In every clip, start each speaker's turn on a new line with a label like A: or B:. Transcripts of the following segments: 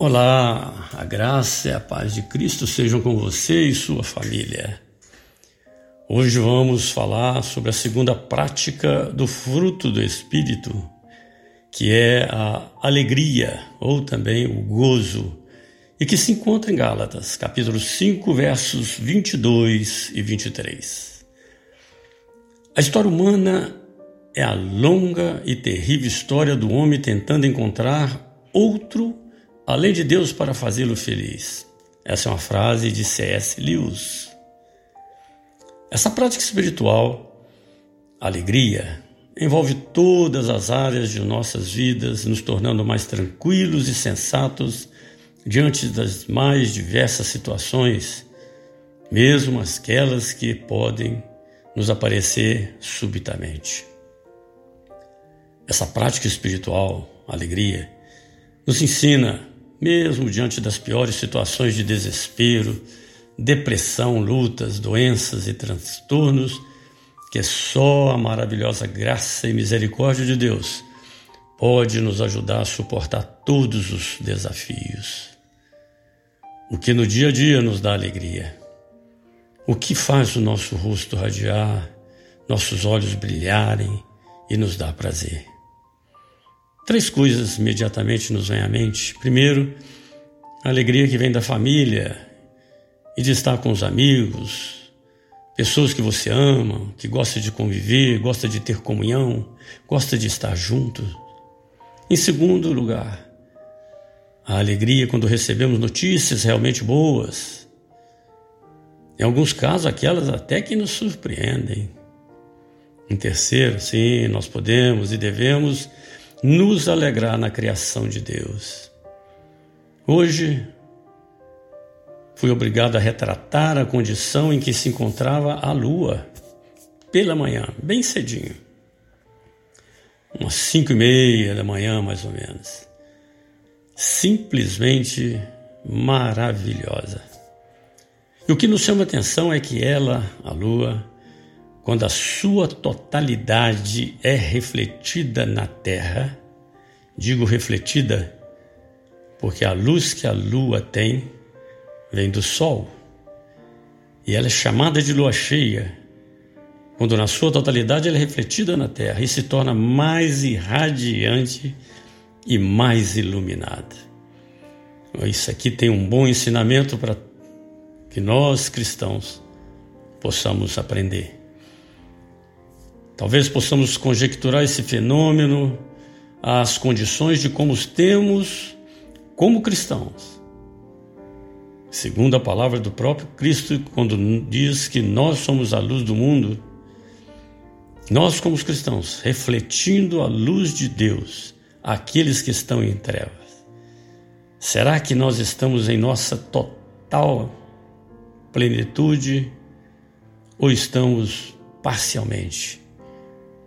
A: Olá, a graça e a paz de Cristo sejam com você e sua família. Hoje vamos falar sobre a segunda prática do fruto do Espírito, que é a alegria ou também o gozo, e que se encontra em Gálatas, capítulo 5, versos 22 e 23. A história humana é a longa e terrível história do homem tentando encontrar outro além de Deus para fazê-lo feliz. Essa é uma frase de C.S. Lewis. Essa prática espiritual, alegria, envolve todas as áreas de nossas vidas, nos tornando mais tranquilos e sensatos diante das mais diversas situações, mesmo aquelas que podem nos aparecer subitamente. Essa prática espiritual, alegria, nos ensina mesmo diante das piores situações de desespero, depressão, lutas, doenças e transtornos, que só a maravilhosa graça e misericórdia de Deus pode nos ajudar a suportar todos os desafios. O que no dia a dia nos dá alegria, o que faz o nosso rosto radiar, nossos olhos brilharem e nos dá prazer. Três coisas imediatamente nos vêm à mente. Primeiro, a alegria que vem da família e de estar com os amigos, pessoas que você ama, que gosta de conviver, gosta de ter comunhão, gosta de estar junto. Em segundo lugar, a alegria quando recebemos notícias realmente boas. Em alguns casos, aquelas até que nos surpreendem. Em terceiro, sim, nós podemos e devemos nos alegrar na criação de Deus. Hoje, fui obrigado a retratar a condição em que se encontrava a lua, pela manhã, bem cedinho. Umas cinco e meia da manhã, mais ou menos. Simplesmente maravilhosa. E o que nos chama atenção é que ela, a lua, quando a sua totalidade é refletida na terra, digo refletida porque a luz que a lua tem vem do sol e ela é chamada de lua cheia, quando na sua totalidade ela é refletida na terra e se torna mais irradiante e mais iluminada. Isso aqui tem um bom ensinamento para que nós cristãos possamos aprender. Talvez possamos conjecturar esse fenômeno às condições de como os temos como cristãos. Segundo a palavra do próprio Cristo, quando diz que nós somos a luz do mundo, nós, como cristãos, refletindo a luz de Deus àqueles que estão em trevas, será que nós estamos em nossa total plenitude ou estamos parcialmente?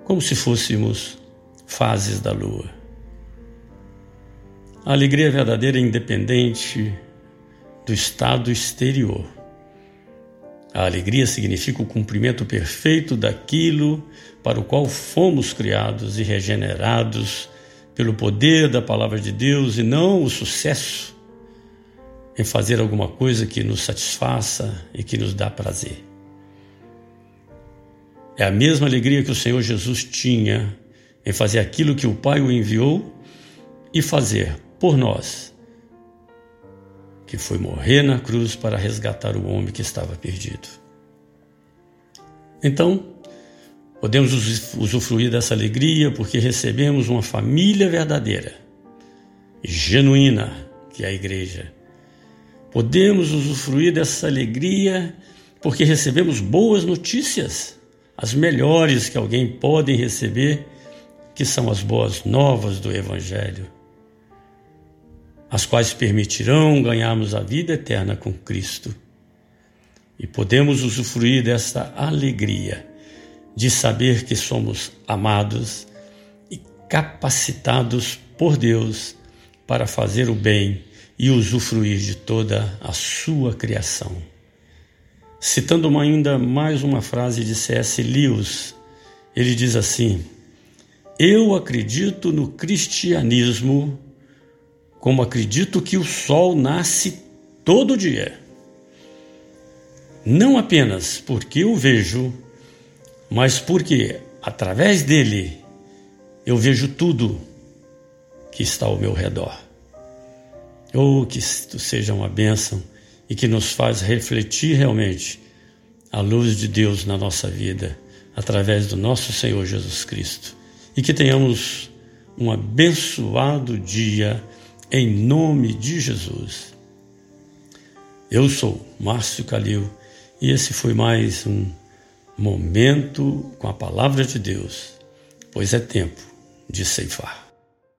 A: Como se fôssemos fases da lua. A alegria verdadeira é independente do estado exterior. A alegria significa o cumprimento perfeito daquilo para o qual fomos criados e regenerados pelo poder da palavra de Deus e não o sucesso em fazer alguma coisa que nos satisfaça e que nos dá prazer. É a mesma alegria que o Senhor Jesus tinha em fazer aquilo que o Pai o enviou e fazer por nós, que foi morrer na cruz para resgatar o homem que estava perdido. Então, podemos usufruir dessa alegria porque recebemos uma família verdadeira e genuína, que é a igreja. Podemos usufruir dessa alegria porque recebemos boas notícias as melhores que alguém pode receber, que são as boas novas do Evangelho, as quais permitirão ganharmos a vida eterna com Cristo. E podemos usufruir desta alegria de saber que somos amados e capacitados por Deus para fazer o bem e usufruir de toda a sua criação. Citando uma, ainda mais uma frase de C.S. Lewis, ele diz assim: Eu acredito no cristianismo como acredito que o sol nasce todo dia. Não apenas porque o vejo, mas porque através dele eu vejo tudo que está ao meu redor. Oh, que isto seja uma bênção e que nos faz refletir realmente a luz de Deus na nossa vida, através do nosso Senhor Jesus Cristo. E que tenhamos um abençoado dia em nome de Jesus. Eu sou Márcio Calil e esse foi mais um momento com a palavra de Deus, pois é tempo de ceifar.